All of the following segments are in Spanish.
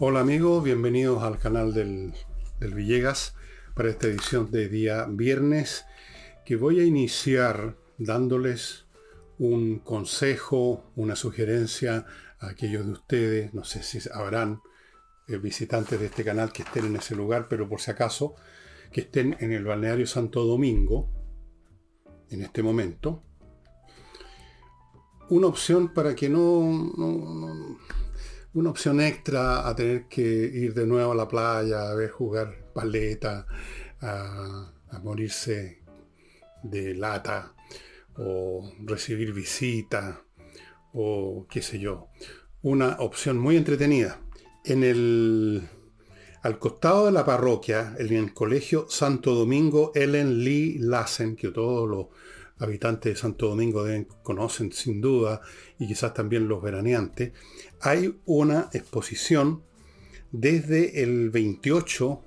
Hola amigos, bienvenidos al canal del, del, Villegas para esta edición de día viernes que voy a iniciar dándoles un consejo, una sugerencia a aquellos de ustedes, no sé si habrán eh, visitantes de este canal que estén en ese lugar, pero por si acaso, que estén en el balneario Santo Domingo en este momento. Una opción para que no, no una opción extra a tener que ir de nuevo a la playa, a ver jugar paleta, a, morirse de lata, o recibir visita, o qué sé yo. Una opción muy entretenida. En el, al costado de la parroquia, en el colegio Santo Domingo Ellen Lee Lassen, que todos los habitantes de Santo Domingo deben, conocen sin duda, y quizás también los veraneantes, hay una exposición desde el 28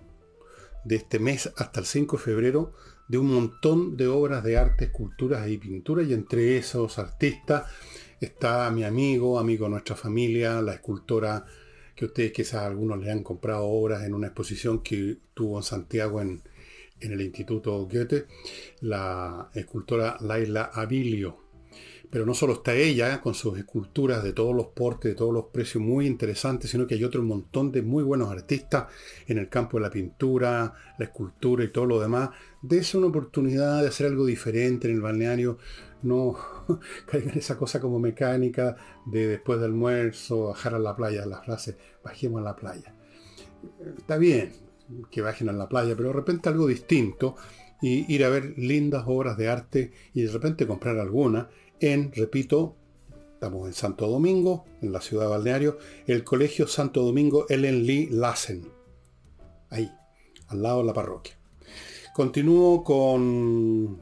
de este mes hasta el 5 de febrero de un montón de obras de arte, esculturas y pinturas, y entre esos artistas está mi amigo, amigo de nuestra familia, la escultora que ustedes quizás algunos le han comprado obras en una exposición que tuvo en Santiago en, en el Instituto Goethe, la escultora Laila Abilio. Pero no solo está ella con sus esculturas de todos los portes, de todos los precios muy interesantes, sino que hay otro montón de muy buenos artistas en el campo de la pintura, la escultura y todo lo demás. Dese una oportunidad de hacer algo diferente en el balneario. No caigan esa cosa como mecánica de después del almuerzo, bajar a la playa, la frase, bajemos a la playa. Está bien, que bajen a la playa, pero de repente algo distinto y ir a ver lindas obras de arte y de repente comprar alguna en, repito, estamos en Santo Domingo, en la ciudad de Balneario, el Colegio Santo Domingo Ellen Lee Lassen, ahí, al lado de la parroquia. Continúo con,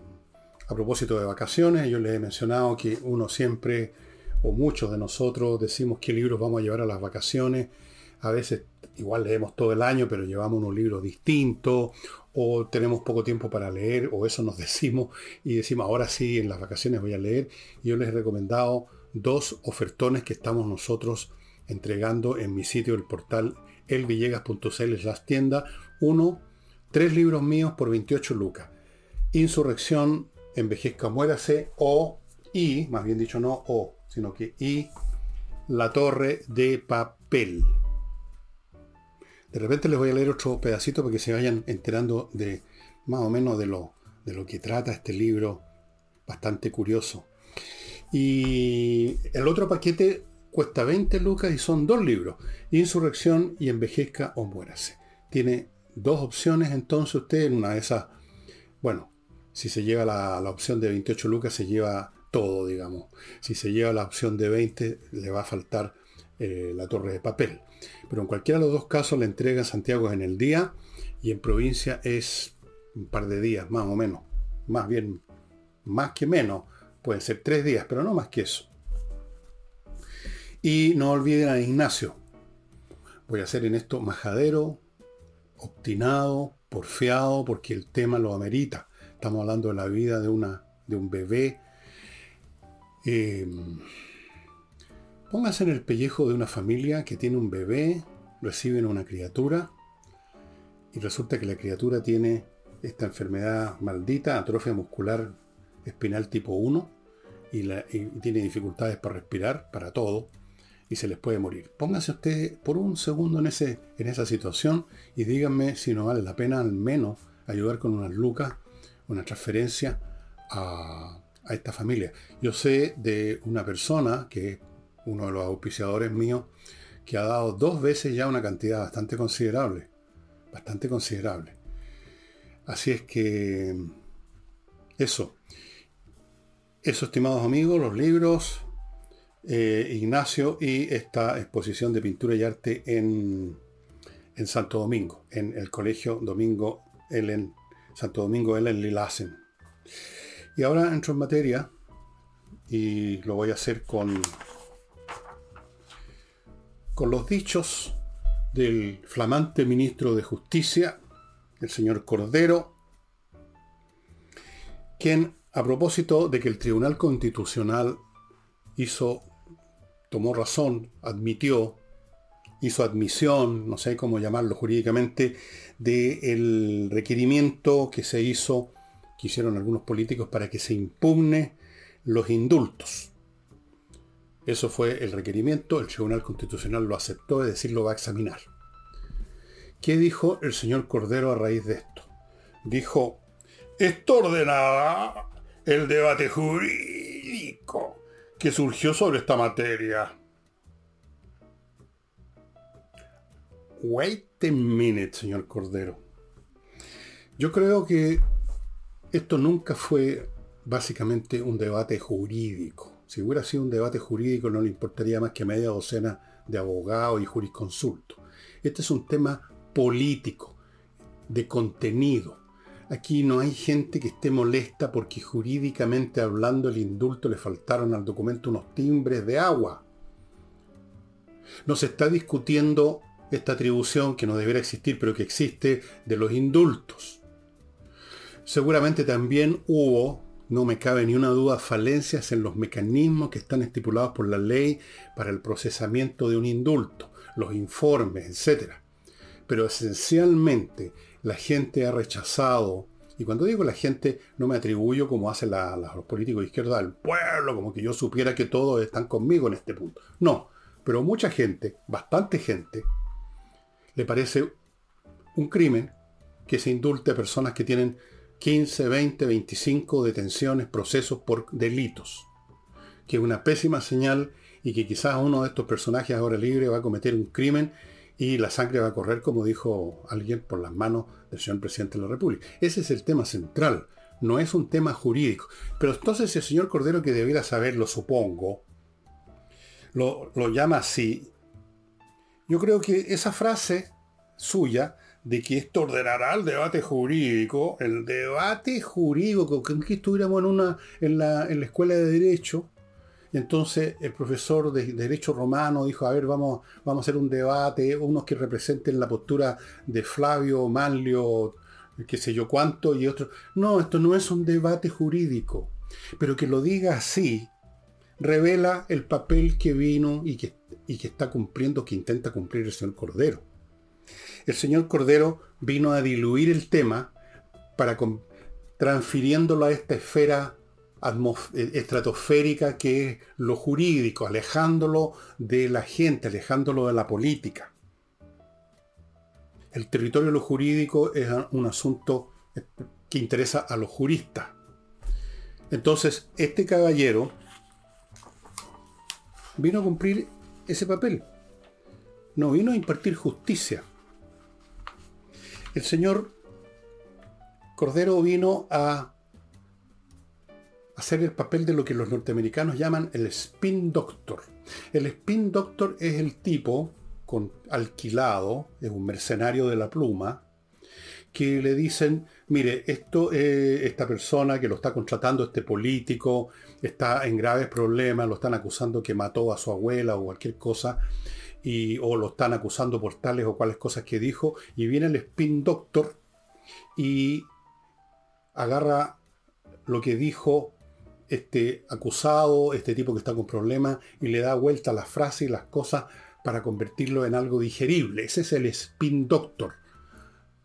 a propósito de vacaciones, yo les he mencionado que uno siempre, o muchos de nosotros, decimos qué libros vamos a llevar a las vacaciones, a veces igual leemos todo el año, pero llevamos unos libros distintos, o tenemos poco tiempo para leer, o eso nos decimos, y decimos, ahora sí, en las vacaciones voy a leer. Y yo les he recomendado dos ofertones que estamos nosotros entregando en mi sitio, el portal elvillegas.cl, las tiendas. Uno, tres libros míos por 28 lucas. Insurrección, envejezca, muérase, o, y, más bien dicho no o, sino que y, la torre de papel. De repente les voy a leer otro pedacito para que se vayan enterando de más o menos de lo, de lo que trata este libro, bastante curioso. Y el otro paquete cuesta 20 lucas y son dos libros, Insurrección y Envejezca o Muérase. Tiene dos opciones, entonces usted en una de esas, bueno, si se lleva la, opción de 28 lucas se lleva todo, digamos. Si se lleva la opción de 20 le va a faltar eh, la torre de papel. Pero en cualquiera de los dos casos la entrega en Santiago en el día y en provincia es un par de días, más o menos. Más bien, más que menos. Pueden ser tres días, pero no más que eso. Y no olviden a Ignacio. Voy a hacer en esto majadero, obstinado, porfiado, porque el tema lo amerita. Estamos hablando de la vida de, una, de un bebé. Eh, Póngase en el pellejo de una familia que tiene un bebé, reciben una criatura y resulta que la criatura tiene esta enfermedad maldita, atrofia muscular espinal tipo 1, y, tiene dificultades para respirar, para todo, y se les puede morir. Póngase usted por un segundo en, ese, en esa situación y díganme si no vale la pena al menos ayudar con unas lucas, una transferencia a, a esta familia. Yo sé de una persona que uno de los auspiciadores míos, que ha dado dos veces ya una cantidad bastante considerable. Bastante considerable. Así es que eso. Eso, estimados amigos, los libros, eh, Ignacio y esta exposición de pintura y arte en, en Santo Domingo, en el Colegio Domingo Ellen, Santo Domingo Ellen Lilasen. Y ahora entro en materia y lo voy a hacer con con los dichos del flamante ministro de Justicia, el señor Cordero, quien, a propósito de que el Tribunal Constitucional hizo, tomó razón, admitió, hizo admisión, no sé cómo llamarlo jurídicamente, del requerimiento que se hizo, que hicieron algunos políticos para que se impugne los indultos. Eso fue el requerimiento, el Tribunal Constitucional lo aceptó, es decir, lo va a examinar. ¿Qué dijo el señor Cordero a raíz de esto? Dijo, esto ordenaba el debate jurídico que surgió sobre esta materia. Wait a minute, señor Cordero. Yo creo que esto nunca fue básicamente un debate jurídico. Si hubiera sido un debate jurídico no le importaría más que media docena de abogados y jurisconsultos. Este es un tema político, de contenido. Aquí no hay gente que esté molesta porque jurídicamente hablando el indulto le faltaron al documento unos timbres de agua. No se está discutiendo esta atribución que no debería existir, pero que existe, de los indultos. Seguramente también hubo, no me cabe ni una duda, falencias en los mecanismos que están estipulados por la ley para el procesamiento de un indulto, los informes, etc. Pero esencialmente la gente ha rechazado, y cuando digo la gente no me atribuyo como hacen los políticos de izquierda al pueblo, como que yo supiera que todos están conmigo en este punto. No, pero mucha gente, bastante gente, le parece un crimen que se indulte a personas que tienen 15, 20, 25 detenciones, procesos por delitos. Que es una pésima señal y que quizás uno de estos personajes ahora libre va a cometer un crimen y la sangre va a correr, como dijo alguien, por las manos del señor presidente de la República. Ese es el tema central, no es un tema jurídico. Pero entonces el señor Cordero, que debiera saberlo, supongo, lo, lo llama así, yo creo que esa frase suya de que esto ordenará el debate jurídico, el debate jurídico, que estuviéramos en, una, en, la, escuela de derecho, entonces el profesor de Derecho Romano dijo, a ver, vamos, vamos a hacer un debate, unos que representen la postura de Flavio, Manlio, qué sé yo cuánto, y otros. No, esto no es un debate jurídico. Pero que lo diga así, revela el papel que vino y que, y que está cumpliendo, que intenta cumplir el señor Cordero. El señor Cordero vino a diluir el tema para transfiriéndolo a esta esfera eh, estratosférica que es lo jurídico, alejándolo de la gente, alejándolo de la política. El territorio de lo jurídico es un asunto que interesa a los juristas. Entonces, este caballero vino a cumplir ese papel. No vino a impartir justicia. El señor Cordero vino a hacer el papel de lo que los norteamericanos llaman el spin doctor. El spin doctor es el tipo con alquilado, es un mercenario de la pluma, que le dicen, mire, esto, esta persona que lo está contratando, este político, está en graves problemas, lo están acusando que mató a su abuela o cualquier cosa, o lo están acusando por tales o cuales cosas que dijo, y viene el spin doctor y agarra lo que dijo este acusado, este tipo que está con problemas, y le da vuelta las frases y las cosas para convertirlo en algo digerible. Ese es el spin doctor.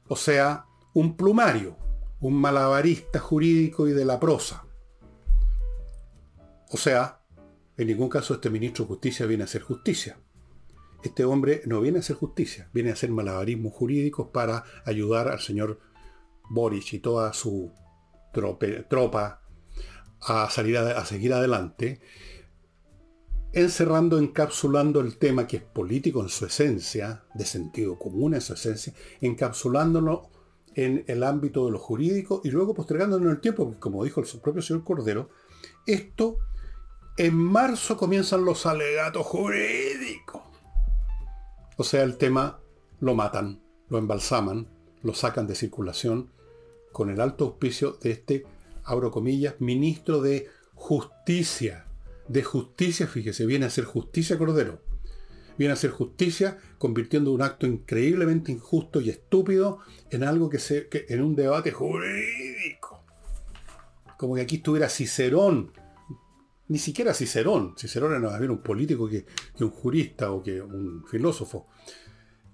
O sea, un plumario, un malabarista jurídico y de la prosa. O sea, en ningún caso este ministro de Justicia viene a hacer justicia. Este hombre no viene a hacer justicia, viene a hacer malabarismos jurídicos para ayudar al señor Boris y toda su tropa a, salir a, seguir adelante, encerrando, encapsulando el tema que es político en su esencia, de sentido común en su esencia, encapsulándolo en el ámbito de lo jurídico y luego postergándolo en el tiempo, como dijo el propio señor Cordero, esto en marzo comienzan los alegatos jurídicos. O sea, el tema lo matan, lo embalsaman, lo sacan de circulación con el alto auspicio de este, abro comillas, ministro de Justicia. De justicia, fíjese, viene a ser justicia Cordero. Viene a ser justicia convirtiendo un acto increíblemente injusto y estúpido en algo que se. en un debate jurídico. Como que aquí estuviera Cicerón ni siquiera Cicerón. Cicerón era más bien un político que, un jurista o que un filósofo.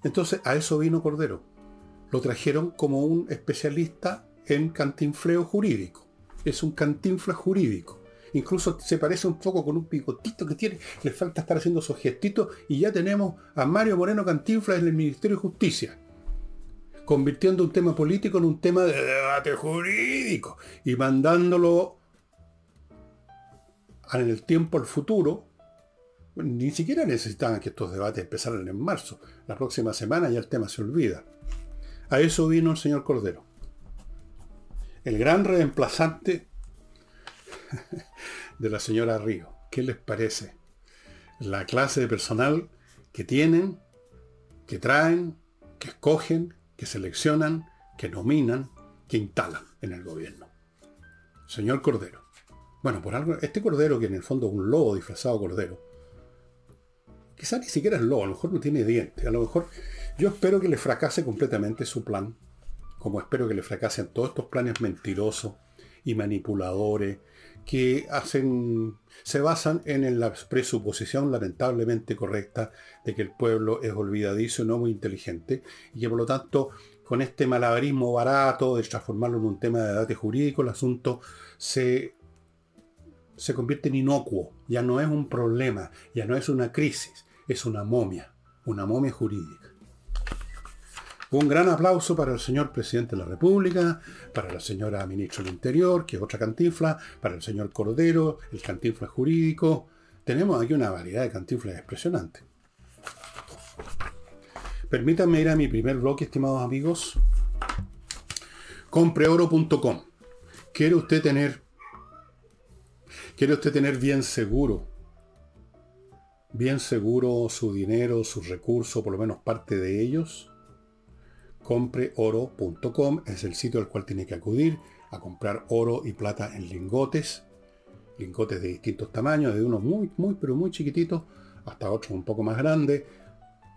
Entonces a eso vino Cordero. Lo trajeron como un especialista en cantinfleo jurídico. Es un cantinfla jurídico. Incluso se parece un poco con un picotito que tiene. Le falta estar haciendo esos gestitos y ya tenemos a Mario Moreno Cantinfla en el Ministerio de Justicia. Convirtiendo un tema político en un tema de debate jurídico y mandándolo en el tiempo al futuro. Ni siquiera necesitaban que estos debates empezaran en marzo. La próxima semana ya el tema se olvida. A eso vino el señor Cordero. El gran reemplazante de la señora Río. ¿Qué les parece? La clase de personal que tienen, que traen, que escogen, que seleccionan, que nominan, que instalan en el gobierno. Señor Cordero. Bueno, por algo, este Cordero, que en el fondo es un lobo disfrazado Cordero, quizá ni siquiera es lobo, a lo mejor no tiene dientes, a lo mejor yo espero que le fracase completamente su plan, como espero que le fracasen todos estos planes mentirosos y manipuladores que hacen, se basan en la presuposición lamentablemente correcta de que el pueblo es olvidadizo y no muy inteligente, y que por lo tanto, con este malabarismo barato de transformarlo en un tema de debate jurídico, el asunto se, se convierte en inocuo, ya no es un problema, ya no es una crisis, es una momia, una momia jurídica. Un gran aplauso para el señor presidente de la República, para la señora ministra del Interior, que es otra cantinfla, para el señor Cordero, el cantinfla jurídico. Tenemos aquí una variedad de cantinflas impresionante. Permítanme ir a mi primer bloque, estimados amigos. Compreoro.com. ¿Quiere usted tener quiere usted tener bien seguro bien seguro su dinero, sus recursos, por lo menos parte de ellos? compreoro.com es el sitio al cual tiene que acudir a comprar oro y plata en lingotes, lingotes de distintos tamaños, de unos muy, muy, pero muy chiquititos hasta otros un poco más grandes,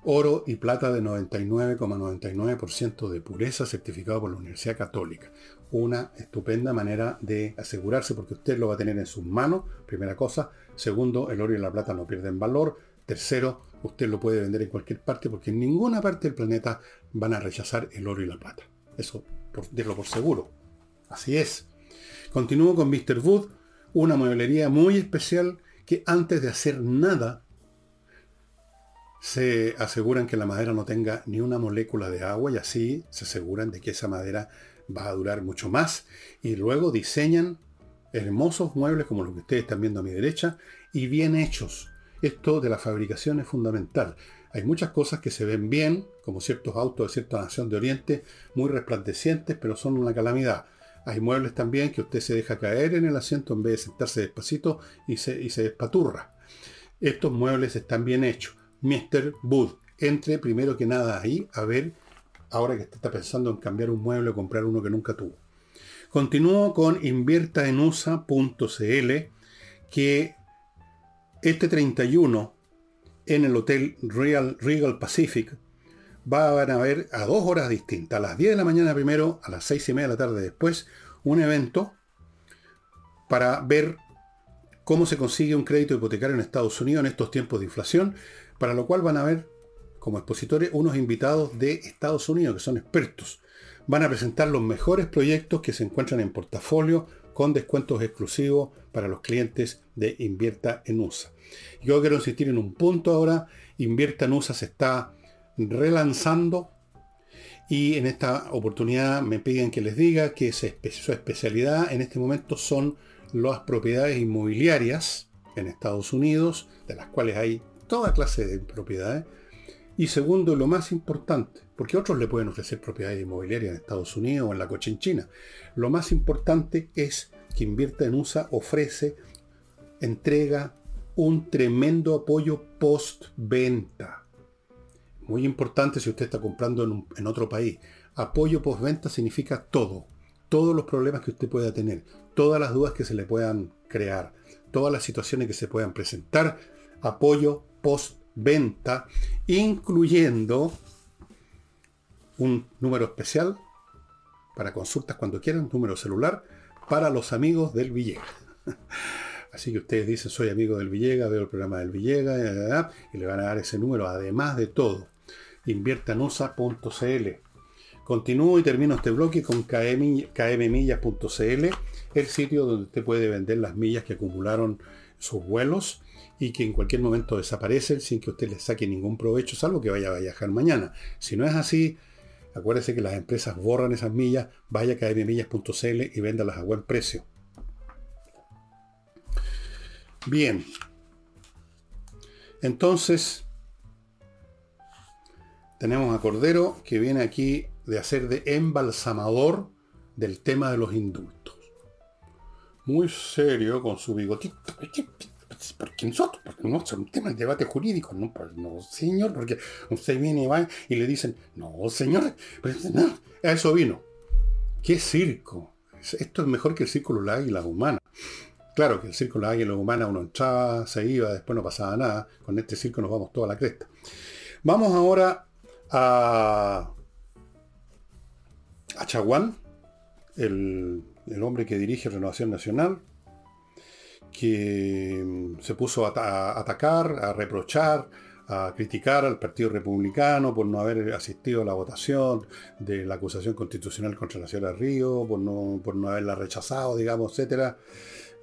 oro y plata de 99,99% de pureza certificado por la Universidad Católica. Una estupenda manera de asegurarse porque usted lo va a tener en sus manos, primera cosa. Segundo, el oro y la plata no pierden valor. Tercero, usted lo puede vender en cualquier parte porque en ninguna parte del planeta van a rechazar el oro y la plata. Eso, por, por seguro. Así es. Continúo con Mr. Wood, una mueblería muy especial que antes de hacer nada se aseguran que la madera no tenga ni una molécula de agua y así se aseguran de que esa madera va a durar mucho más y luego diseñan hermosos muebles como los que ustedes están viendo a mi derecha y bien hechos esto de la fabricación es fundamental. Hay muchas cosas que se ven bien, como ciertos autos de cierta nación de Oriente, muy resplandecientes, pero son una calamidad. Hay muebles también que usted se deja caer en el asiento en vez de sentarse despacito y se, y se despaturra. Estos muebles están bien hechos. Mr. Wood, entre primero que nada ahí a ver, ahora que está pensando en cambiar un mueble o comprar uno que nunca tuvo. Continúo con inviertaenusa.cl, que este 31 en el Hotel Real, Regal Pacific va a haber a dos horas distintas, a las 10 de la mañana primero, a las 6 y media de la tarde después, un evento para ver cómo se consigue un crédito hipotecario en Estados Unidos en estos tiempos de inflación, para lo cual van a ver como expositores unos invitados de Estados Unidos que son expertos. Van a presentar los mejores proyectos que se encuentran en portafolio con descuentos exclusivos para los clientes de Invierta en USA. Yo quiero insistir en un punto ahora. Invierta en USA se está relanzando y en esta oportunidad me piden que les diga que su especialidad en este momento son las propiedades inmobiliarias en Estados Unidos, de las cuales hay toda clase de propiedades. Y segundo, lo más importante, porque otros le pueden ofrecer propiedades inmobiliarias en Estados Unidos o en la Cochinchina. Lo más importante es que Invierta en USA ofrece, entrega un tremendo apoyo post-venta. Muy importante si usted está comprando en, en otro país. Apoyo post-venta significa todo. Todos los problemas que usted pueda tener. Todas las dudas que se le puedan crear. Todas las situaciones que se puedan presentar. Apoyo post-venta. Incluyendo un número especial para consultas cuando quieran, número celular, para los amigos del Villegas. Así que ustedes dicen, soy amigo del Villega, veo el programa del Villega, y le van a dar ese número, además de todo. Inviertanusa.cl. Continúo y termino este bloque con kmmillas.cl, el sitio donde usted puede vender las millas que acumularon sus vuelos y que en cualquier momento desaparecen sin que usted les saque ningún provecho, salvo que vaya a viajar mañana. Si no es así, acuérdese que las empresas borran esas millas, vaya a kmmillas.cl y véndalas a buen precio. Bien. Entonces, tenemos a Cordero que viene aquí de hacer de embalsamador del tema de los indultos. Muy serio con su bigotito. Porque nosotros, porque no es un tema de debate jurídico, no, pues, no, señor, porque usted viene y va y le dicen, no, señor, no, a eso vino. ¿Qué circo? Esto es mejor que el círculo de la águila humana. Claro que el círculo de la águila humana uno entraba, se iba, después no pasaba nada. Con este circo nos vamos toda la cresta. Vamos ahora a, a Chaguán, el, el hombre que dirige Renovación Nacional, que mm, se puso a, atacar, a reprochar, a criticar al Partido Republicano por no haber asistido a la votación de la acusación constitucional contra la señora Río, por no, por no haberla rechazado, digamos, etc.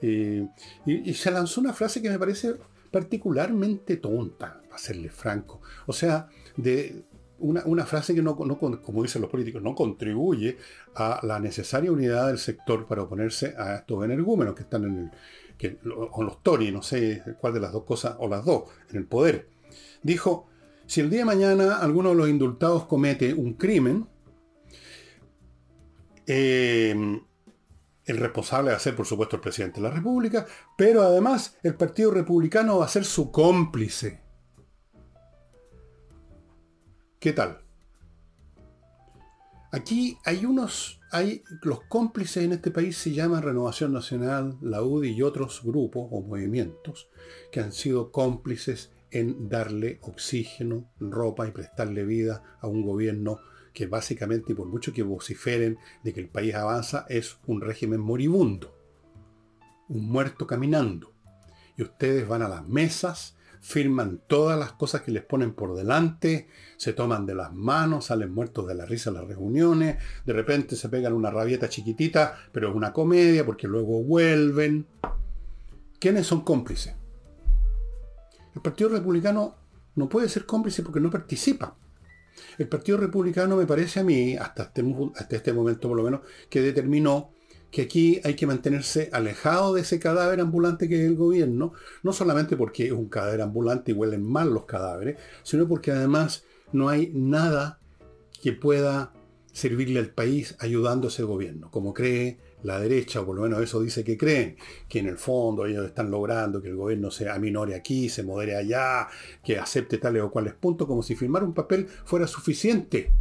Y, se lanzó una frase que me parece particularmente tonta, para serle franco. O sea, de, una, frase que no, como dicen los políticos, no contribuye a la necesaria unidad del sector para oponerse a estos energúmenos que están en el, que, o los Tory, no sé cuál de las dos cosas, o las dos, en el poder. Dijo, si el día de mañana alguno de los indultados comete un crimen, eh, el responsable va a ser, por supuesto, el presidente de la República, pero además el Partido Republicano va a ser su cómplice. ¿Qué tal? Aquí hay unos, hay los cómplices en este país se llaman Renovación Nacional, la UDI y otros grupos o movimientos que han sido cómplices en darle oxígeno, ropa y prestarle vida a un gobierno que básicamente, y por mucho que vociferen de que el país avanza, es un régimen moribundo, un muerto caminando. Y ustedes van a las mesas, firman todas las cosas que les ponen por delante, se toman de las manos, salen muertos de la risa en las reuniones, de repente se pegan una rabieta chiquitita, pero es una comedia porque luego vuelven. ¿Quiénes son cómplices? El Partido Republicano no puede ser cómplice porque no participa. El Partido Republicano me parece a mí, hasta este, hasta este momento por lo menos, que determinó que aquí hay que mantenerse alejado de ese cadáver ambulante que es el gobierno, no solamente porque es un cadáver ambulante y huelen mal los cadáveres, sino porque además no hay nada que pueda servirle al país ayudando a ese gobierno, como cree la derecha, o por lo menos eso dice que creen, que en el fondo ellos están logrando que el gobierno se aminore aquí, se modere allá, que acepte tales o cuales puntos, como si firmar un papel fuera suficiente.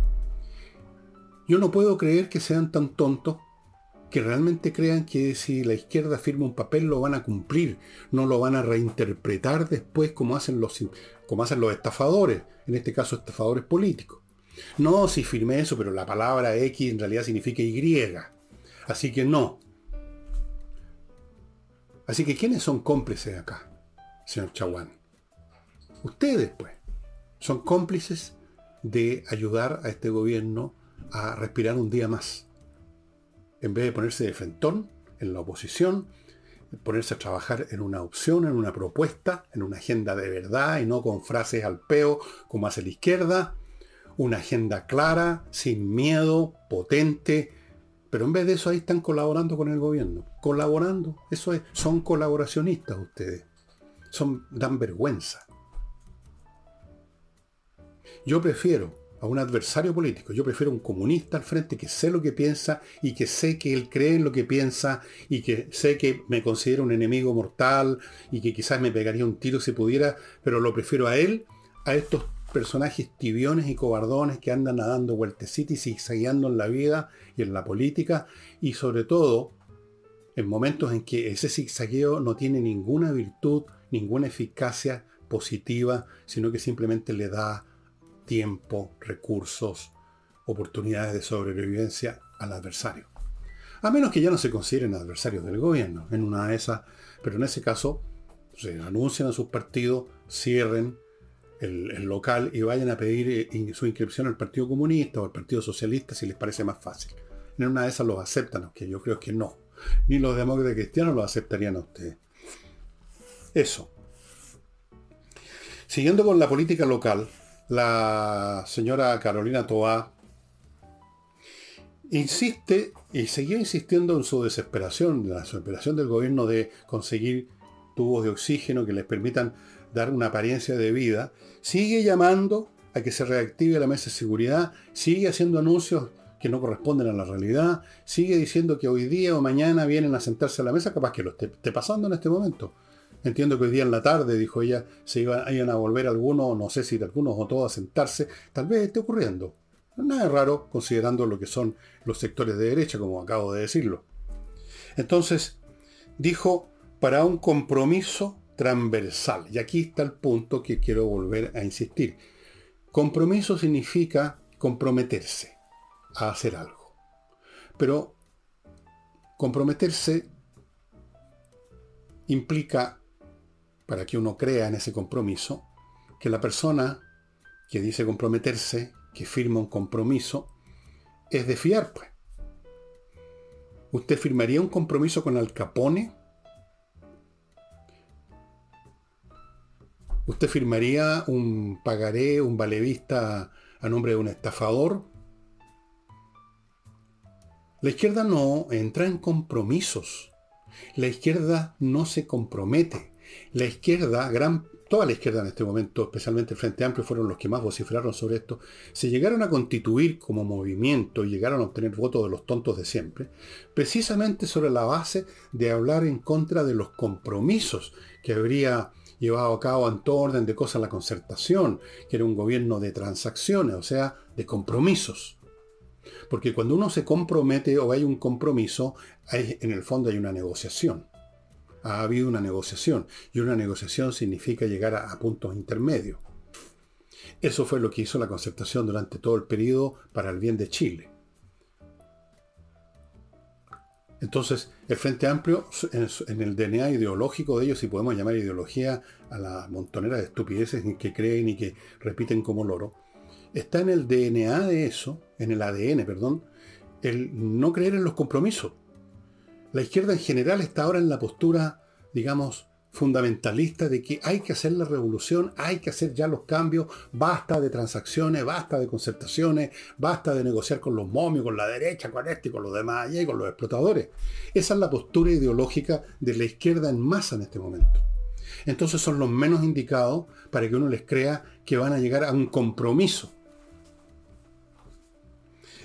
Yo no puedo creer que sean tan tontos que realmente crean que si la izquierda firma un papel lo van a cumplir, no lo van a reinterpretar después como hacen los, como hacen los estafadores, en este caso estafadores políticos. No, si firmé eso, pero la palabra X en realidad significa Y. Así que no. Así que ¿quiénes son cómplices acá, señor Chaguán? Ustedes, pues, son cómplices de ayudar a este gobierno a respirar un día más en vez de ponerse de frentón en la oposición, ponerse a trabajar en una opción, en una propuesta, en una agenda de verdad y no con frases al peo como hace la izquierda, una agenda clara, sin miedo, potente, pero en vez de eso ahí están colaborando con el gobierno, colaborando, eso es, son colaboracionistas ustedes, son, dan vergüenza. Yo prefiero a un adversario político. Yo prefiero un comunista al frente que sé lo que piensa y que sé que él cree en lo que piensa y que sé que me considera un enemigo mortal y que quizás me pegaría un tiro si pudiera, pero lo prefiero a él, a estos personajes tibiones y cobardones que andan nadando vueltecitos y zigzagueando en la vida y en la política y sobre todo en momentos en que ese zigzagueo no tiene ninguna virtud, ninguna eficacia positiva, sino que simplemente le da tiempo, recursos, oportunidades de sobrevivencia al adversario. A menos que ya no se consideren adversarios del gobierno. En una de esas Pero en ese caso, se anuncian a sus partidos, cierren el, local y vayan a pedir eh, su inscripción al Partido Comunista o al Partido Socialista si les parece más fácil. En una de esas los aceptan, aunque yo creo que no. Ni los demócratas cristianos lo aceptarían a ustedes. Eso. Siguiendo con la política local, la señora Carolina Toá insiste y seguía insistiendo en su desesperación, la desesperación del gobierno de conseguir tubos de oxígeno que les permitan dar una apariencia de vida, sigue llamando a que se reactive la mesa de seguridad, sigue haciendo anuncios que no corresponden a la realidad, sigue diciendo que hoy día o mañana vienen a sentarse a la mesa, capaz que lo esté, pasando en este momento. Entiendo que hoy día en la tarde, dijo ella, se iban, a volver algunos, no sé si algunos o todos a sentarse, tal vez esté ocurriendo. Nada raro considerando lo que son los sectores de derecha, como acabo de decirlo. Entonces, dijo, para un compromiso transversal. Y aquí está el punto que quiero volver a insistir. Compromiso significa comprometerse a hacer algo. Pero comprometerse implica, para que uno crea en ese compromiso, que la persona que dice comprometerse que firma un compromiso es de fiar, pues. ¿Usted firmaría un compromiso con Al Capone? ¿Usted firmaría un pagaré, un valevista a nombre de un estafador? La izquierda no entra en compromisos. La izquierda no se compromete. La izquierda, toda la izquierda en este momento, especialmente el Frente Amplio, fueron los que más vociferaron sobre esto, se llegaron a constituir como movimiento y llegaron a obtener votos de los tontos de siempre, precisamente sobre la base de hablar en contra de los compromisos que habría llevado a cabo en todo orden de cosas la concertación, que era un gobierno de transacciones, o sea, de compromisos. Porque cuando uno se compromete o hay un compromiso, en el fondo hay una negociación ha habido una negociación. Y una negociación significa llegar a, puntos intermedios. Eso fue lo que hizo la concertación durante todo el periodo para el bien de Chile. Entonces, el Frente Amplio, en, el DNA ideológico de ellos, si podemos llamar ideología a la montonera de estupideces que creen y que repiten como loro, está en el DNA de eso, en el ADN, perdón, el no creer en los compromisos. La izquierda en general está ahora en la postura, digamos, fundamentalista de que hay que hacer la revolución, hay que hacer ya los cambios, basta de transacciones, basta de concertaciones, basta de negociar con los momios, con la derecha, con este, con los demás y con los explotadores. Esa es la postura ideológica de la izquierda en masa en este momento. Entonces son los menos indicados para que uno les crea que van a llegar a un compromiso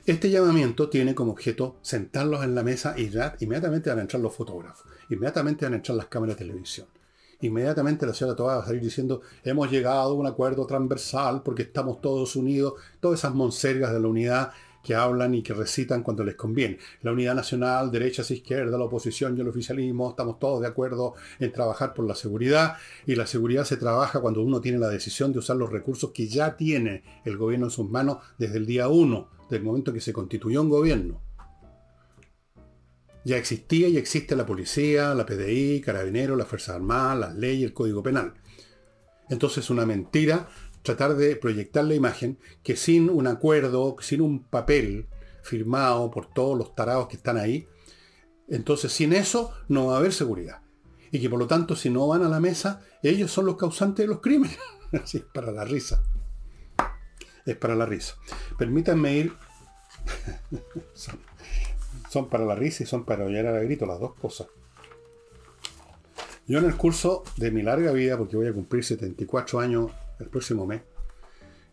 este llamamiento tiene como objeto sentarlos en la mesa y ya inmediatamente van a entrar los fotógrafos, inmediatamente van a entrar las cámaras de televisión. Inmediatamente la señora Toa va a salir diciendo, hemos llegado a un acuerdo transversal porque estamos todos unidos, todas esas monsergas de la unidad que hablan y que recitan cuando les conviene. La unidad nacional, derechas, izquierda, la oposición y el oficialismo, estamos todos de acuerdo en trabajar por la seguridad y la seguridad se trabaja cuando uno tiene la decisión de usar los recursos que ya tiene el gobierno en sus manos desde el día uno del momento que se constituyó un gobierno. Ya existía y existe la policía, la PDI, Carabineros, las Fuerzas Armadas, las leyes, el Código Penal. Entonces una mentira tratar de proyectar la imagen que sin un acuerdo, sin un papel firmado por todos los tarados que están ahí, entonces sin eso no va a haber seguridad. Y que por lo tanto si no van a la mesa, ellos son los causantes de los crímenes. Así es para la risa es para la risa. Permítanme ir. son, para la risa y son para oír a grito, las dos cosas. Yo en el curso de mi larga vida, porque voy a cumplir 74 años el próximo mes,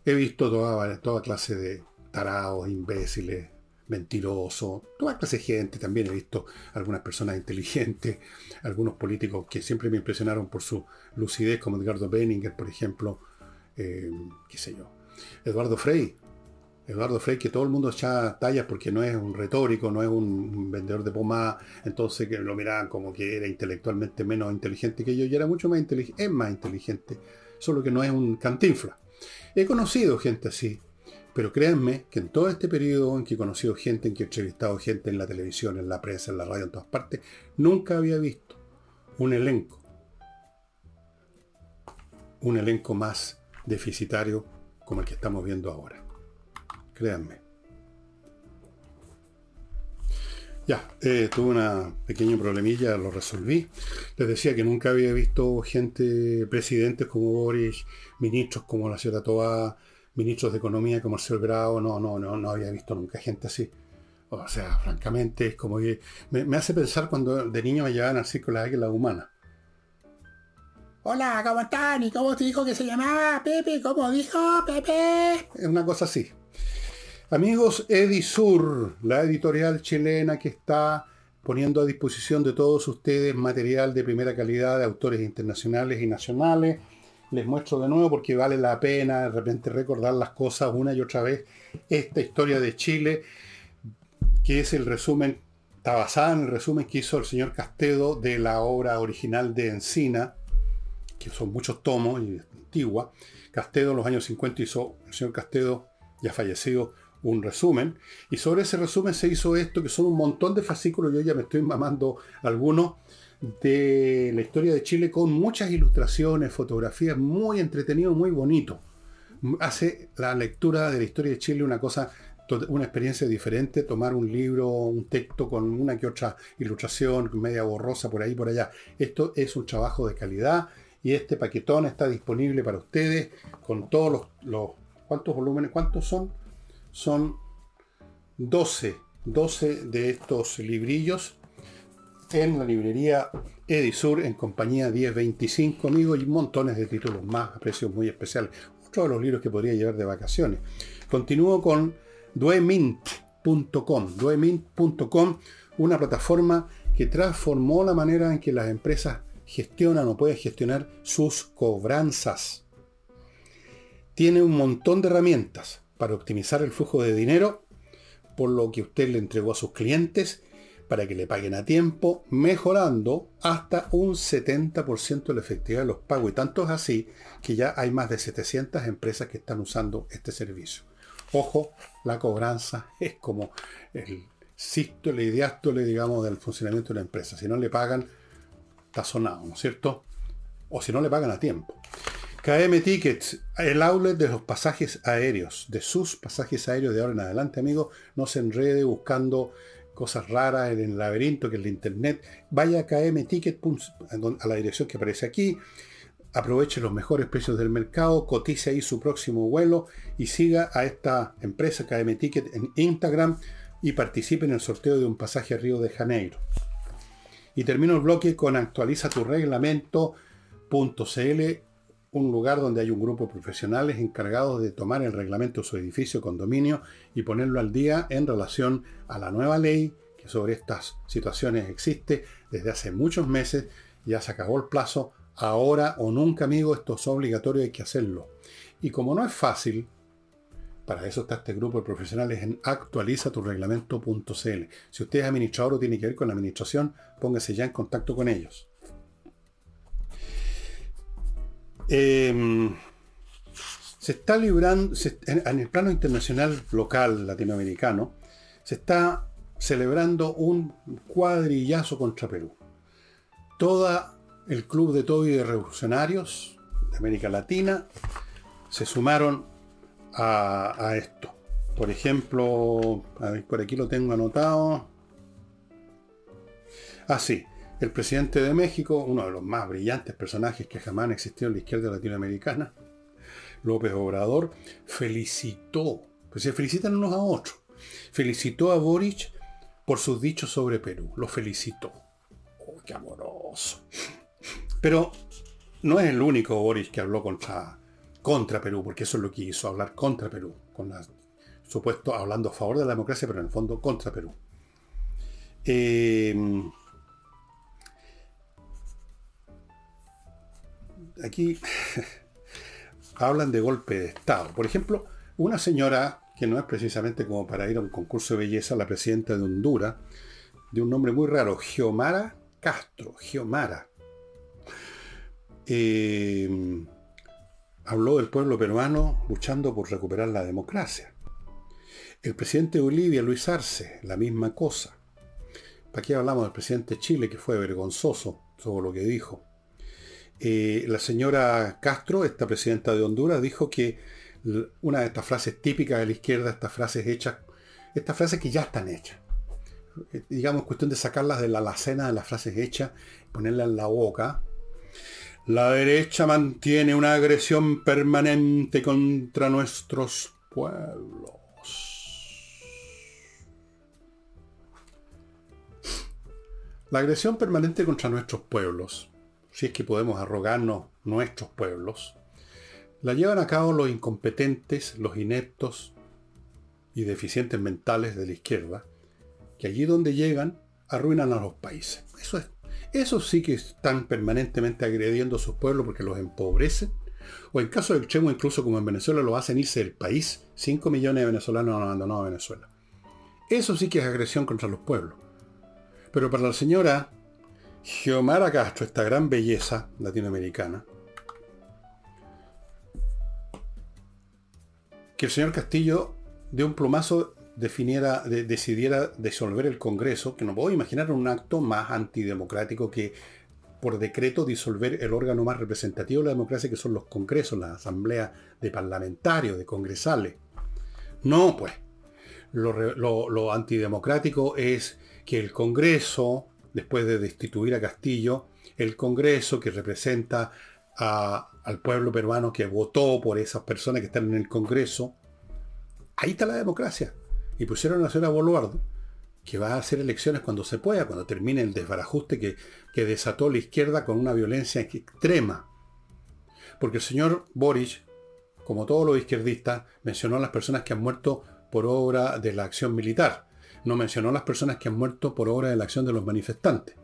he visto toda, toda clase de tarados, imbéciles, mentirosos, toda clase de gente. También he visto algunas personas inteligentes, algunos políticos que siempre me impresionaron por su lucidez, como Edgardo Benninger, por ejemplo, eh, qué sé yo, Eduardo Frey. Eduardo Frey, que todo el mundo echa tallas porque no es un retórico, no es un vendedor de pomada, entonces que lo miraban como que era intelectualmente menos inteligente que yo, y era mucho más inteligente, es más inteligente, solo que no es un cantinfla. He conocido gente así, pero créanme que en todo este periodo en que he conocido gente, en que he entrevistado gente en la televisión, en la prensa, en la radio, en todas partes, nunca había visto un elenco. Un elenco más deficitario como el que estamos viendo ahora. Créanme. Ya, eh, tuve una pequeña problemilla, lo resolví. Les decía que nunca había visto gente, presidentes como Boris, ministros como la señora Toa, ministros de Economía como Marcelo Grau, no, no, no, no había visto nunca gente así. O sea, francamente, es como que me, hace pensar cuando de niño me llevaban al circo la águila humana. Hola, ¿cómo están? ¿Y cómo te dijo que se llamaba Pepe? ¿Cómo dijo Pepe? Es una cosa así. Amigos, Edisur, la editorial chilena que está poniendo a disposición de todos ustedes material de primera calidad de autores internacionales y nacionales. Les muestro de nuevo porque vale la pena de repente recordar las cosas una y otra vez. Esta historia de Chile, que es el resumen, está basada en el resumen que hizo el señor Castedo de la obra original de Encina, que son muchos tomos y antigua. Castedo en los años 50 hizo, el señor Castedo ya fallecido, un resumen. Y sobre ese resumen se hizo esto, que son un montón de fascículos, yo ya me estoy mamando algunos, de la historia de Chile con muchas ilustraciones, fotografías, muy entretenido, muy bonito. Hace la lectura de la historia de Chile una cosa, una experiencia diferente, tomar un libro, un texto con una que otra ilustración media borrosa por ahí por allá. Esto es un trabajo de calidad y este paquetón está disponible para ustedes con todos los, los ¿cuántos volúmenes? ¿Cuántos son? son 12, 12 de estos librillos en la librería Edisur en compañía 1025, amigos, y montones de títulos más a precios muy especiales. Otro de los libros que podría llevar de vacaciones. Continúo con duemint.com. Duemint.com, una plataforma que transformó la manera en que las empresas gestionan o pueden gestionar sus cobranzas. Tiene un montón de herramientas para optimizar el flujo de dinero por lo que usted le entregó a sus clientes para que le paguen a tiempo, mejorando hasta un 70% la efectividad de los pagos. Y tanto es así que ya hay más de 700 empresas que están usando este servicio. Ojo, la cobranza es como el sístole y diástole, digamos, del funcionamiento de una empresa. Si no le pagan, sonado, ¿no es cierto? O si no le pagan a tiempo. KM Tickets, el outlet de los pasajes aéreos, de sus pasajes aéreos de ahora en adelante, amigo. No se enrede buscando cosas raras en el laberinto que es el internet. Vaya a KM Ticket a la dirección que aparece aquí. Aproveche los mejores precios del mercado, cotice ahí su próximo vuelo y siga a esta empresa KM Ticket en Instagram y participe en el sorteo de un pasaje a Río de Janeiro. Y termino el bloque con actualiza tu reglamento.cl un lugar donde hay un grupo de profesionales encargados de tomar el reglamento de su edificio condominio y ponerlo al día en relación a la nueva ley que sobre estas situaciones existe desde hace muchos meses. Ya se acabó el plazo. Ahora o nunca, amigo, esto es obligatorio, hay que hacerlo. Y como no es fácil, para eso está este grupo de profesionales en actualizaturreglamento.cl. Si usted es administrador o tiene que ver con la administración, póngase ya en contacto con ellos. Em, se está librando, en, el plano internacional local latinoamericano, se está celebrando un cuadrillazo contra Perú. Todo el club de todo y de revolucionarios de América Latina se sumaron a, esto. Por ejemplo, por aquí lo tengo anotado. Así, ah, el presidente de México, uno de los más brillantes personajes que jamás han existido en la izquierda latinoamericana, López Obrador, felicitó, pues se felicitan unos a otros, felicitó a Boric por sus dichos sobre Perú, lo felicitó. ¡Oh, qué amoroso! Pero no es el único Boric que habló contra, contra Perú, porque eso es lo que hizo, hablar contra Perú, con la, supuesto hablando a favor de la democracia, pero en el fondo contra Perú. Eh, aquí hablan de golpe de Estado. Por ejemplo, una señora que no es precisamente como para ir a un concurso de belleza, la presidenta de Honduras, de un nombre muy raro, Geomara Castro, Geomara. Eh, habló del pueblo peruano luchando por recuperar la democracia. El presidente de Bolivia, Luis Arce, la misma cosa. Aquí hablamos del presidente de Chile, que fue vergonzoso sobre lo que dijo. Eh, la señora Castro, esta presidenta de Honduras, dijo que una de estas frases típicas de la izquierda, estas frases hechas, estas frases que ya están hechas, eh, digamos, cuestión de sacarlas de la alacena de las frases hechas, ponerlas en la boca. La derecha mantiene una agresión permanente contra nuestros pueblos. La agresión permanente contra nuestros pueblos, si es que podemos arrogarnos nuestros pueblos, la llevan a cabo los incompetentes, los ineptos y deficientes mentales de la izquierda, que allí donde llegan arruinan a los países. Eso es. Eso sí que están permanentemente agrediendo a sus pueblos porque los empobrecen. O en caso de extremo, incluso como en Venezuela, lo hacen irse del país. 5 millones de venezolanos han abandonado Venezuela. Eso sí que es agresión contra los pueblos. Pero para la señora Geomara Castro, esta gran belleza latinoamericana, que el señor Castillo de un plumazo decidiera disolver el Congreso, que no puedo imaginar un acto más antidemocrático que por decreto disolver el órgano más representativo de la democracia, que son los congresos, las asambleas de parlamentarios, de congresales. No, pues. lo antidemocrático es que el Congreso, después de destituir a Castillo, el Congreso que representa al pueblo peruano que votó por esas personas que están en el Congreso, ahí está la democracia. Y pusieron a la señora Boluardo, que va a hacer elecciones cuando se pueda, cuando termine el desbarajuste que, que desató la izquierda con una violencia extrema. Porque el señor Boric, como todos los izquierdistas, mencionó a las personas que han muerto por obra de la acción militar no mencionó las personas que han muerto por obra de la acción de los manifestantes.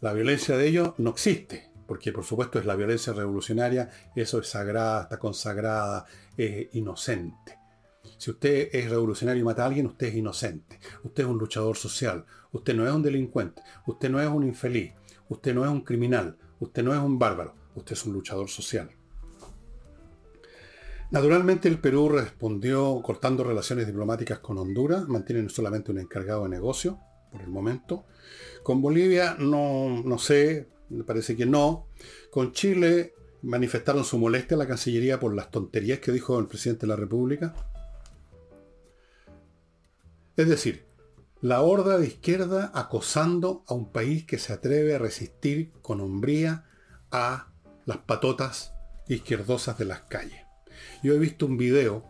La violencia de ellos no existe, porque por supuesto es la violencia revolucionaria, eso es sagrada, está consagrada, es inocente. Si usted es revolucionario y mata a alguien, usted es inocente. Usted es un luchador social. Usted no es un delincuente. Usted no es un infeliz. Usted no es un criminal. Usted no es un bárbaro. Usted es un luchador social. Naturalmente el Perú respondió cortando relaciones diplomáticas con Honduras, mantienen solamente un encargado de negocio por el momento. Con Bolivia no, no sé, me parece que no. Con Chile manifestaron su molestia a la Cancillería por las tonterías que dijo el presidente de la República. Es decir, la horda de izquierda acosando a un país que se atreve a resistir con hombría a las patotas izquierdosas de las calles. Yo he visto un video,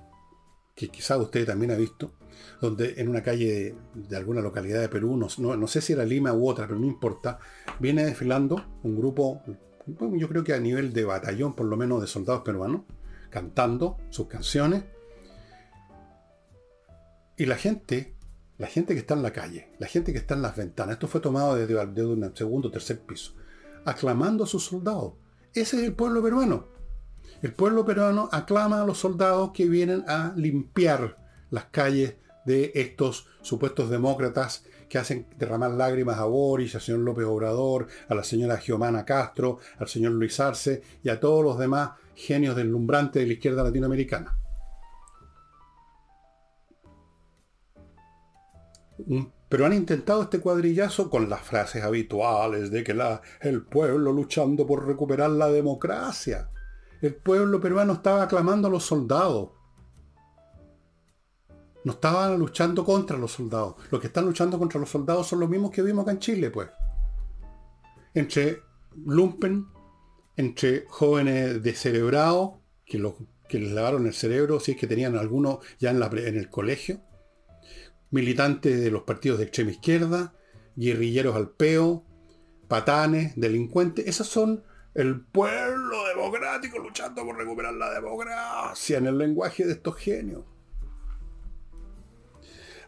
que quizá usted también ha visto, donde en una calle de, alguna localidad de Perú, no, no, sé si era Lima u otra, pero no importa, viene desfilando un grupo, yo creo que a nivel de batallón por lo menos de soldados peruanos, cantando sus canciones. Y la gente, la gente que está en la calle, la gente que está en las ventanas, esto fue tomado desde, un segundo o tercer piso, aclamando a sus soldados. Ese es el pueblo peruano. El pueblo peruano aclama a los soldados que vienen a limpiar las calles de estos supuestos demócratas que hacen derramar lágrimas a Boris, al señor López Obrador, a la señora Giomana Castro, al señor Luis Arce y a todos los demás genios deslumbrantes de la izquierda latinoamericana. Pero han intentado este cuadrillazo con las frases habituales de que el pueblo luchando por recuperar la democracia. El pueblo peruano estaba aclamando a los soldados. No estaban luchando contra los soldados. Los que están luchando contra los soldados son los mismos que vimos acá en Chile, pues. Entre lumpen, entre jóvenes descerebrados, que, les lavaron el cerebro, si es que tenían algunos ya en el colegio, militantes de los partidos de extrema izquierda, guerrilleros al peo, patanes, delincuentes. Esas son el pueblo democrático luchando por recuperar la democracia en el lenguaje de estos genios.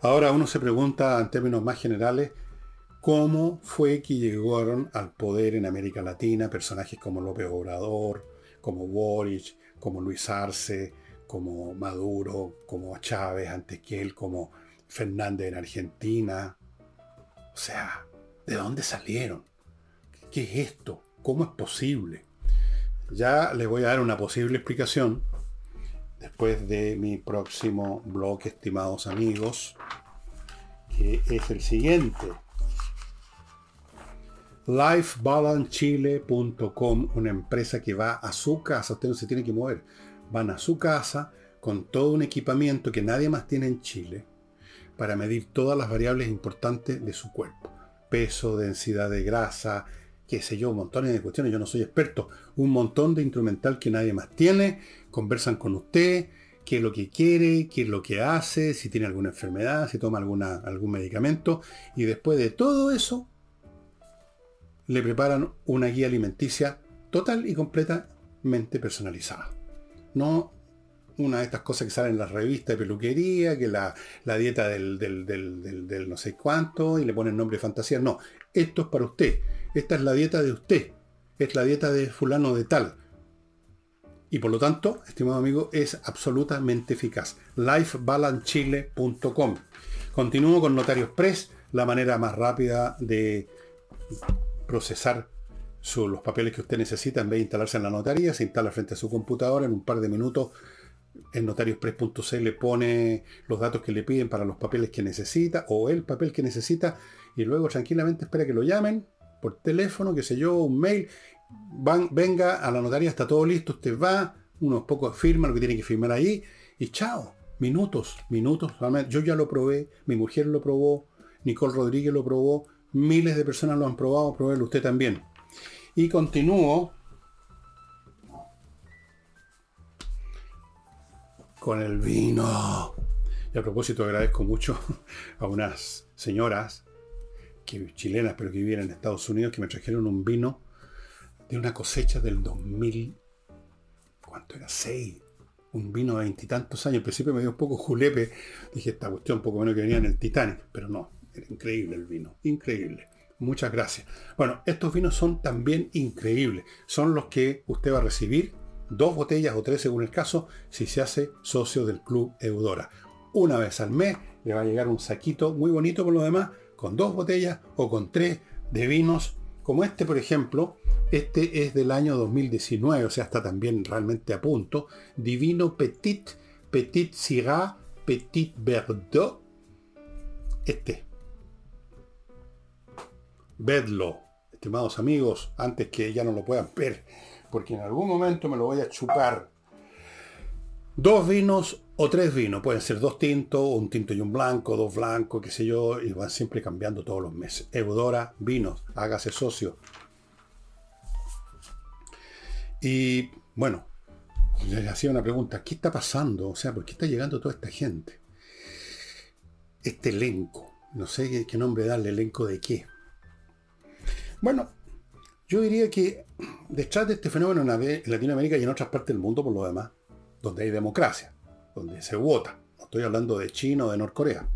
Ahora uno se pregunta en términos más generales, ¿cómo fue que llegaron al poder en América Latina personajes como López Obrador, como Boric, como Luis Arce, como Maduro, como Chávez antes que él, como Fernández en Argentina? O sea, ¿de dónde salieron? ¿Qué es esto? ¿Cómo es posible? Ya les voy a dar una posible explicación después de mi próximo blog, estimados amigos, que es el siguiente. lifebalancechile.com, una empresa que va a su casa, usted no se tiene que mover, van a su casa con todo un equipamiento que nadie más tiene en Chile para medir todas las variables importantes de su cuerpo. Peso, densidad de grasa, qué sé yo, montones de cuestiones, yo no soy experto, un montón de instrumental que nadie más tiene, conversan con usted, qué es lo que quiere, qué es lo que hace, si tiene alguna enfermedad, si toma alguna, algún medicamento, y después de todo eso, le preparan una guía alimenticia total y completamente personalizada. No una de estas cosas que salen en las revistas de peluquería, que la, dieta del, del, no sé cuánto, y le ponen nombre de fantasía. No, esto es para usted. Esta es la dieta de usted. Es la dieta de fulano de tal. Y por lo tanto, estimado amigo, es absolutamente eficaz. lifebalancechile.com. Continúo con Notarios Press, la manera más rápida de procesar los papeles que usted necesita en vez de instalarse en la notaría, se instala frente a su computadora en un par de minutos. En notariospress.cl le pone los datos que le piden para los papeles que necesita o el papel que necesita y luego tranquilamente espera que lo llamen por teléfono, qué sé yo, un mail. Van, venga a la notaría, está todo listo, usted va, unos pocos firma lo que tiene que firmar ahí y chao. Minutos, minutos. Yo ya lo probé, mi mujer lo probó, Nicole Rodríguez lo probó, Miles de personas lo han probado, pruébelo usted también. Y continúo con el vino. Y a propósito agradezco mucho a unas señoras que, chilenas, pero que viven en Estados Unidos, que me trajeron un vino de una cosecha del 2000. ¿Cuánto era? 6. Un vino de veintitantos años. Al principio me dio un poco julepe. Dije, esta cuestión poco menos que venía en el Titanic, pero no increíble el vino, increíble. Muchas gracias. Bueno, estos vinos son también increíbles. Son los que usted va a recibir, dos botellas o tres según el caso, si se hace socio del Club Eudora. Una vez al mes le va a llegar un saquito muy bonito por lo demás, con dos botellas o con tres de vinos, como este por ejemplo. Este es del año 2019, o sea, está también realmente a punto. Divino Petit, Petit Syrah, Petit Verdot. Este vedlo, estimados amigos, antes que ya no lo puedan ver, porque en algún momento me lo voy a chupar. Dos vinos o tres vinos, pueden ser dos tintos, un tinto y un blanco, dos blancos, qué sé yo, y van siempre cambiando todos los meses. Eudora Vinos, hágase socio. Y bueno, les hacía una pregunta, ¿qué está pasando? O sea, ¿por qué está llegando toda esta gente? Este elenco, no sé qué nombre darle, elenco de qué. Bueno, yo diría que detrás de este fenómeno en Latinoamérica y en otras partes del mundo, por lo demás, donde hay democracia, donde se vota, no estoy hablando de China o de Norcorea.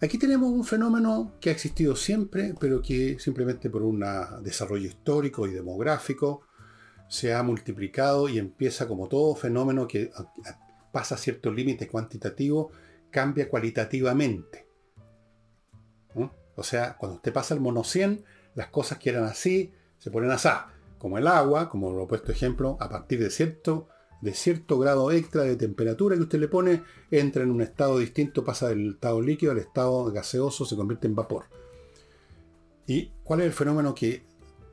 Aquí tenemos un fenómeno que ha existido siempre, pero que simplemente por un desarrollo histórico y demográfico se ha multiplicado y empieza como todo fenómeno que pasa a cierto límite cuantitativo, cambia cualitativamente. O sea, cuando usted pasa el mono 100, las cosas que eran así se ponen así. Como el agua, como lo he puesto ejemplo, a partir de cierto, de cierto grado extra de temperatura que usted le pone, entra en un estado distinto, pasa del estado líquido al estado gaseoso, se convierte en vapor. ¿Y cuál es el fenómeno que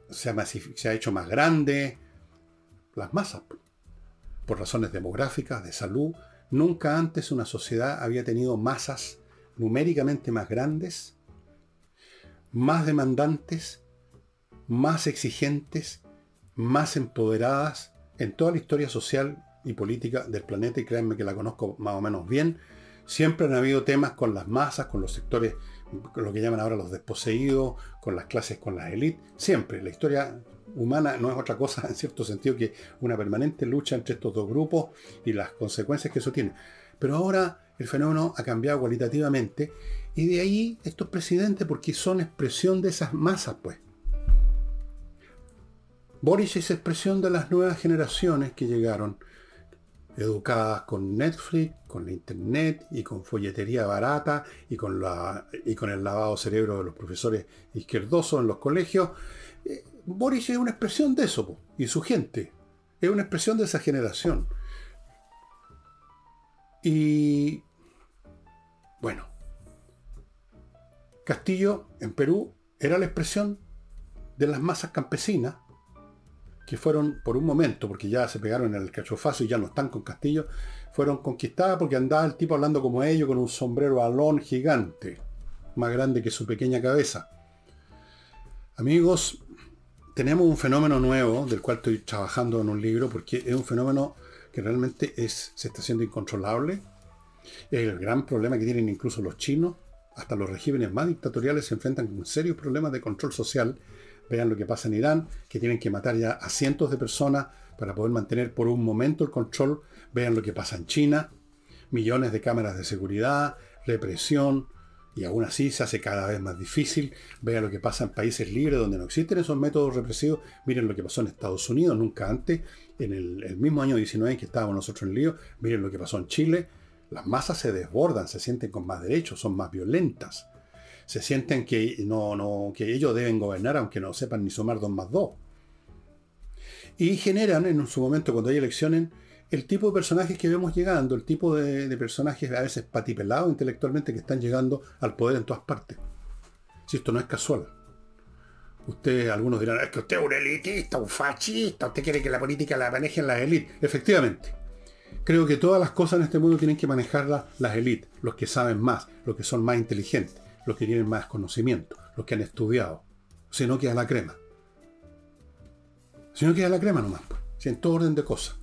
se ha, se ha hecho más grande? Las masas. Por razones demográficas, de salud. Nunca antes una sociedad había tenido masas numéricamente más grandes más demandantes, más exigentes, más empoderadas en toda la historia social y política del planeta, y créanme que la conozco más o menos bien, siempre han habido temas con las masas, con los sectores, con lo que llaman ahora los desposeídos, con las clases, con las élites, siempre. La historia humana no es otra cosa, en cierto sentido, que una permanente lucha entre estos dos grupos y las consecuencias que eso tiene. Pero ahora el fenómeno ha cambiado cualitativamente y de ahí estos presidentes, porque son expresión de esas masas, pues. Boris es expresión de las nuevas generaciones que llegaron, educadas con Netflix, con la internet y con folletería barata y con, la, y con el lavado cerebro de los profesores izquierdosos en los colegios. Eh, Boris es una expresión de eso, y su gente. Es una expresión de esa generación. Y bueno, Castillo en Perú era la expresión de las masas campesinas que fueron por un momento, porque ya se pegaron en el cachofazo y ya no están con Castillo, fueron conquistadas porque andaba el tipo hablando como ellos con un sombrero alón gigante, más grande que su pequeña cabeza. Amigos, tenemos un fenómeno nuevo del cual estoy trabajando en un libro porque es un fenómeno que realmente es, se está haciendo incontrolable. El gran problema que tienen incluso los chinos. Hasta los regímenes más dictatoriales se enfrentan con serios problemas de control social Vean lo que pasa en Irán, que tienen que matar ya a cientos de personas para poder mantener por un momento el control. Vean lo que pasa en China, millones de cámaras de seguridad, represión, y aún así se hace cada vez más difícil. Vean lo que pasa en países libres donde no existen esos métodos represivos. Miren lo que pasó en Estados Unidos, nunca antes, en el, mismo año 19 que estábamos nosotros en lío. Miren lo que pasó en Chile. Las masas se desbordan, se sienten con más derechos, son más violentas se sienten que, no, no, que ellos deben gobernar aunque no sepan ni sumar dos más dos. Y generan en su momento, cuando hay elecciones, el tipo de personajes que vemos llegando, el tipo de, personajes a veces patipelados intelectualmente que están llegando al poder en todas partes. Si esto no es casual. Ustedes, algunos dirán, es que usted es un elitista, un fascista, usted quiere que la política la manejen las élites. Efectivamente. Creo que todas las cosas en este mundo tienen que manejarlas las élites, los que saben más, los que son más inteligentes los que tienen más conocimiento, los que han estudiado. Si no queda la crema. Si no queda la crema nomás, pues. Si en todo orden de cosas.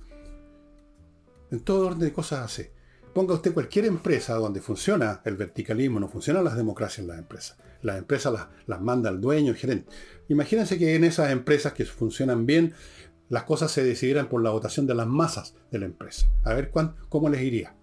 En todo orden de cosas así. Ponga usted cualquier empresa donde funciona el verticalismo, no funcionan las democracias en las empresas. Las empresas las, manda el dueño, el gerente. Imagínense que en esas empresas que funcionan bien, las cosas se decidieran por la votación de las masas de la empresa. A ver cómo les iría.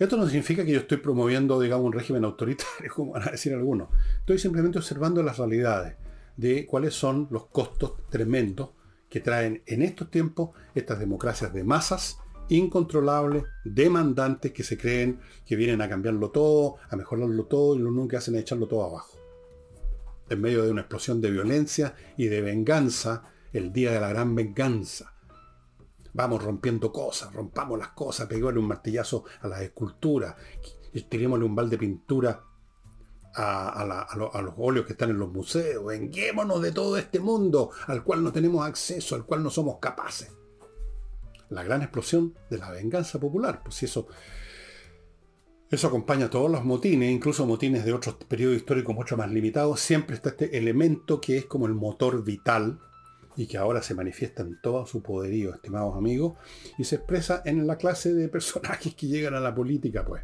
Esto no significa que yo estoy promoviendo, digamos, un régimen autoritario, como van a decir algunos. Estoy simplemente observando las realidades de cuáles son los costos tremendos que traen en estos tiempos estas democracias de masas incontrolables, demandantes, que se creen que vienen a cambiarlo todo, a mejorarlo todo, y lo único que hacen es echarlo todo abajo. En medio de una explosión de violencia y de venganza, el día de la gran venganza vamos rompiendo cosas, rompamos las cosas, pegámosle un martillazo a las esculturas, tirémosle un balde de pintura a, los óleos que están en los museos, venguémonos de todo este mundo al cual no tenemos acceso, al cual no somos capaces. La gran explosión de la venganza popular, pues eso, eso acompaña a todos los motines, incluso motines de otros periodos históricos mucho más limitados, siempre está este elemento que es como el motor vital y que ahora se manifiesta en todo su poderío, estimados amigos, y se expresa en la clase de personajes que llegan a la política, pues.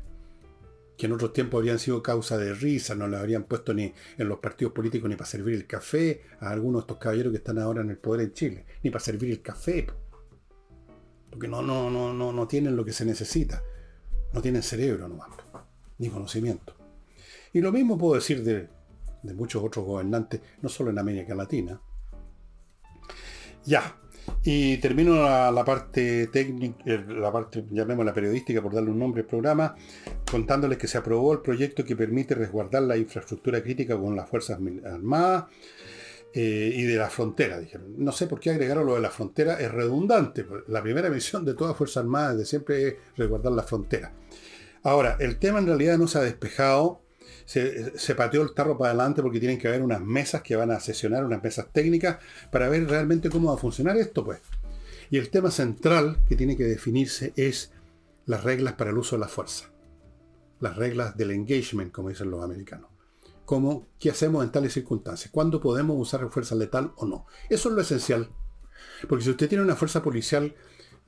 Que en otros tiempos habrían sido causa de risa, no le habrían puesto ni en los partidos políticos ni para servir el café a algunos de estos caballeros que están ahora en el poder en Chile, ni para servir el café. Porque no, no, no, no, no tienen lo que se necesita. No tienen cerebro nomás, ni conocimiento. Y lo mismo puedo decir de, de muchos otros gobernantes, no solo en América Latina, ya. Y termino la, parte técnica, eh, la parte, llamémosla periodística por darle un nombre al programa, contándoles que se aprobó el proyecto que permite resguardar la infraestructura crítica con las Fuerzas Armadas eh, y de la frontera, dijeron. No sé por qué agregaron lo de la frontera, es redundante. La primera misión de todas Fuerzas Armadas de siempre es resguardar la frontera. Ahora, el tema en realidad no se ha despejado se, pateó el tarro para adelante porque tienen que haber unas mesas que van a sesionar, unas mesas técnicas, para ver realmente cómo va a funcionar esto, pues. Y el tema central que tiene que definirse es las reglas para el uso de la fuerza. Las reglas del engagement, como dicen los americanos. Cómo, qué hacemos en tales circunstancias. ¿Cuándo podemos usar fuerza letal o no? Eso es lo esencial. Porque si usted tiene una fuerza policial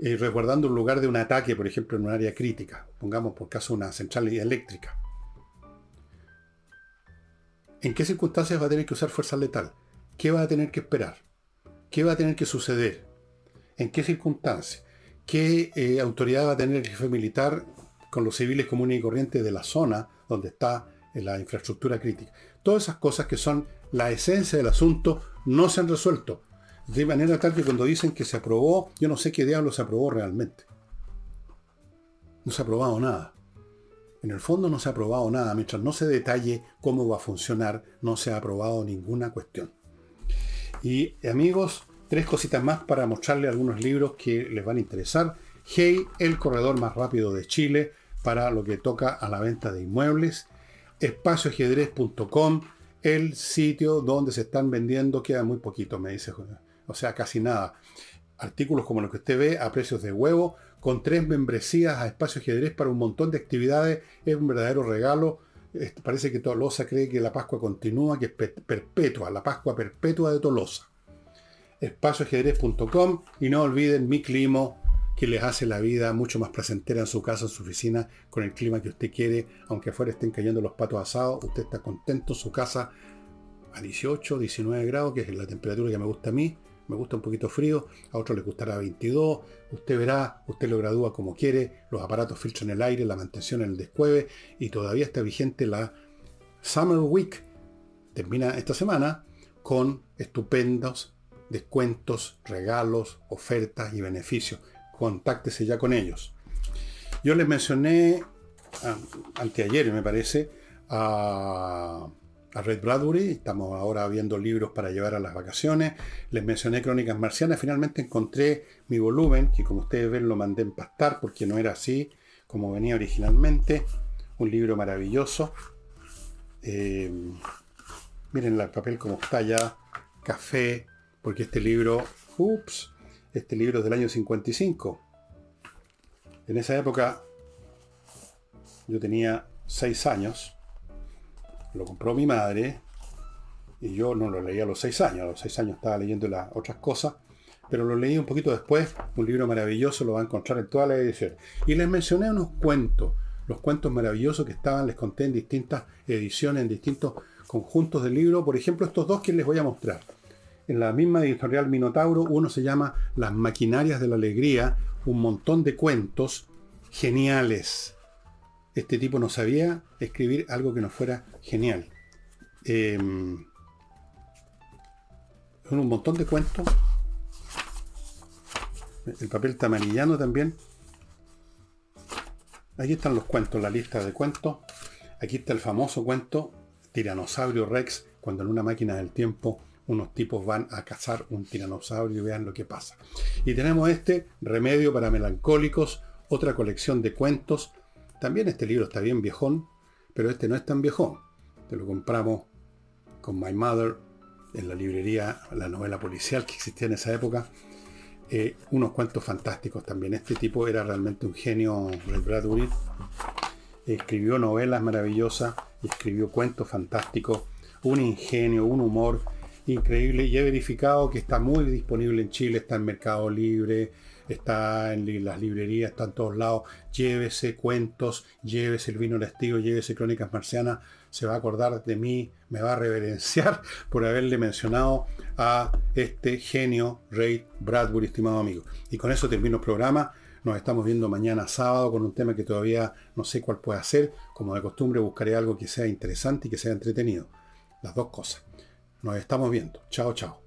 eh, resguardando un lugar de un ataque, por ejemplo, en un área crítica, pongamos por caso una central eléctrica, ¿En qué circunstancias va a tener que usar fuerza letal? ¿Qué va a tener que esperar? ¿Qué va a tener que suceder? ¿En qué circunstancias? ¿Qué eh, autoridad va a tener el jefe militar con los civiles comunes y corrientes de la zona donde está eh, la infraestructura crítica? Todas esas cosas que son la esencia del asunto no se han resuelto. De manera tal que cuando dicen que se aprobó, yo no sé qué diablo se aprobó realmente. No se ha aprobado nada. En el fondo no se ha aprobado nada. Mientras no se detalle cómo va a funcionar, no se ha aprobado ninguna cuestión. Y amigos, tres cositas más para mostrarles algunos libros que les van a interesar. Hey, el corredor más rápido de Chile para lo que toca a la venta de inmuebles. espacioajedrez.com, el sitio donde se están vendiendo, queda muy poquito, me dice, o sea, casi nada. Artículos como los que usted ve a precios de huevo, con tres membresías a Espacio Ajedrez para un montón de actividades, es un verdadero regalo. Parece que Tolosa cree que la Pascua continúa, que es perpetua, la Pascua perpetua de Tolosa. Espacioajedrez.com y no olviden mi clima que les hace la vida mucho más placentera en su casa, en su oficina, con el clima que usted quiere, aunque afuera estén cayendo los patos asados, usted está contento en su casa a 18, 19 grados, que es la temperatura que me gusta a mí, me gusta un poquito frío, a otros les gustará 22, usted verá, usted lo gradúa como quiere, los aparatos filtran el aire, la mantención en el descueve y todavía está vigente la Summer Week. Termina esta semana con estupendos descuentos, regalos, ofertas y beneficios contáctese ya con ellos. Yo les mencioné ah, anteayer, me parece, a, Red Bradbury. Estamos ahora viendo libros para llevar a las vacaciones. Les mencioné Crónicas Marcianas. Finalmente encontré mi volumen, que como ustedes ven lo mandé empastar porque no era así como venía originalmente. Un libro maravilloso. Eh, miren el papel como está ya. Café, porque este libro, ups, este libro es del año 55. En esa época yo tenía 6 años. Lo compró mi madre y yo no lo leí a los 6 años. A los 6 años estaba leyendo las otras cosas. Pero lo leí un poquito después. Un libro maravilloso, lo va a encontrar en toda la edición. Y les mencioné unos cuentos. Los cuentos maravillosos que estaban, les conté en distintas ediciones, en distintos conjuntos del libro. Por ejemplo, estos dos que les voy a mostrar en la misma editorial Minotauro, uno se llama Las maquinarias de la alegría, un montón de cuentos geniales. Este tipo no sabía escribir algo que no fuera genial. Em, un montón de cuentos. El papel tamarillano también. Aquí están los cuentos, la lista de cuentos. Aquí está el famoso cuento Tiranosaurio Rex, cuando en una máquina del tiempo unos tipos van a cazar un tiranosaurio y vean lo que pasa. Y tenemos este, Remedio para Melancólicos, otra colección de cuentos. También este libro está bien viejón, pero este no es tan viejón. Te lo compramos con My Mother en la librería, la novela policial que existía en esa época. Eh, unos cuentos fantásticos también. Este tipo era realmente un genio, Ray Bradbury. Escribió novelas maravillosas, escribió cuentos fantásticos, un ingenio, un humor increíble y he verificado que está muy disponible en Chile, está en Mercado Libre, está en las librerías, está en todos lados. Llévese cuentos, llévese el vino lestivo, llévese crónicas marcianas. Se va a acordar de mí, me va a reverenciar por haberle mencionado a este genio Ray Bradbury, estimado amigo. Y con eso termino el programa. Nos estamos viendo mañana sábado con un tema que todavía no sé cuál puede ser. Como de costumbre buscaré algo que sea interesante y que sea entretenido. Las dos cosas. Nos estamos viendo. Chao, chao.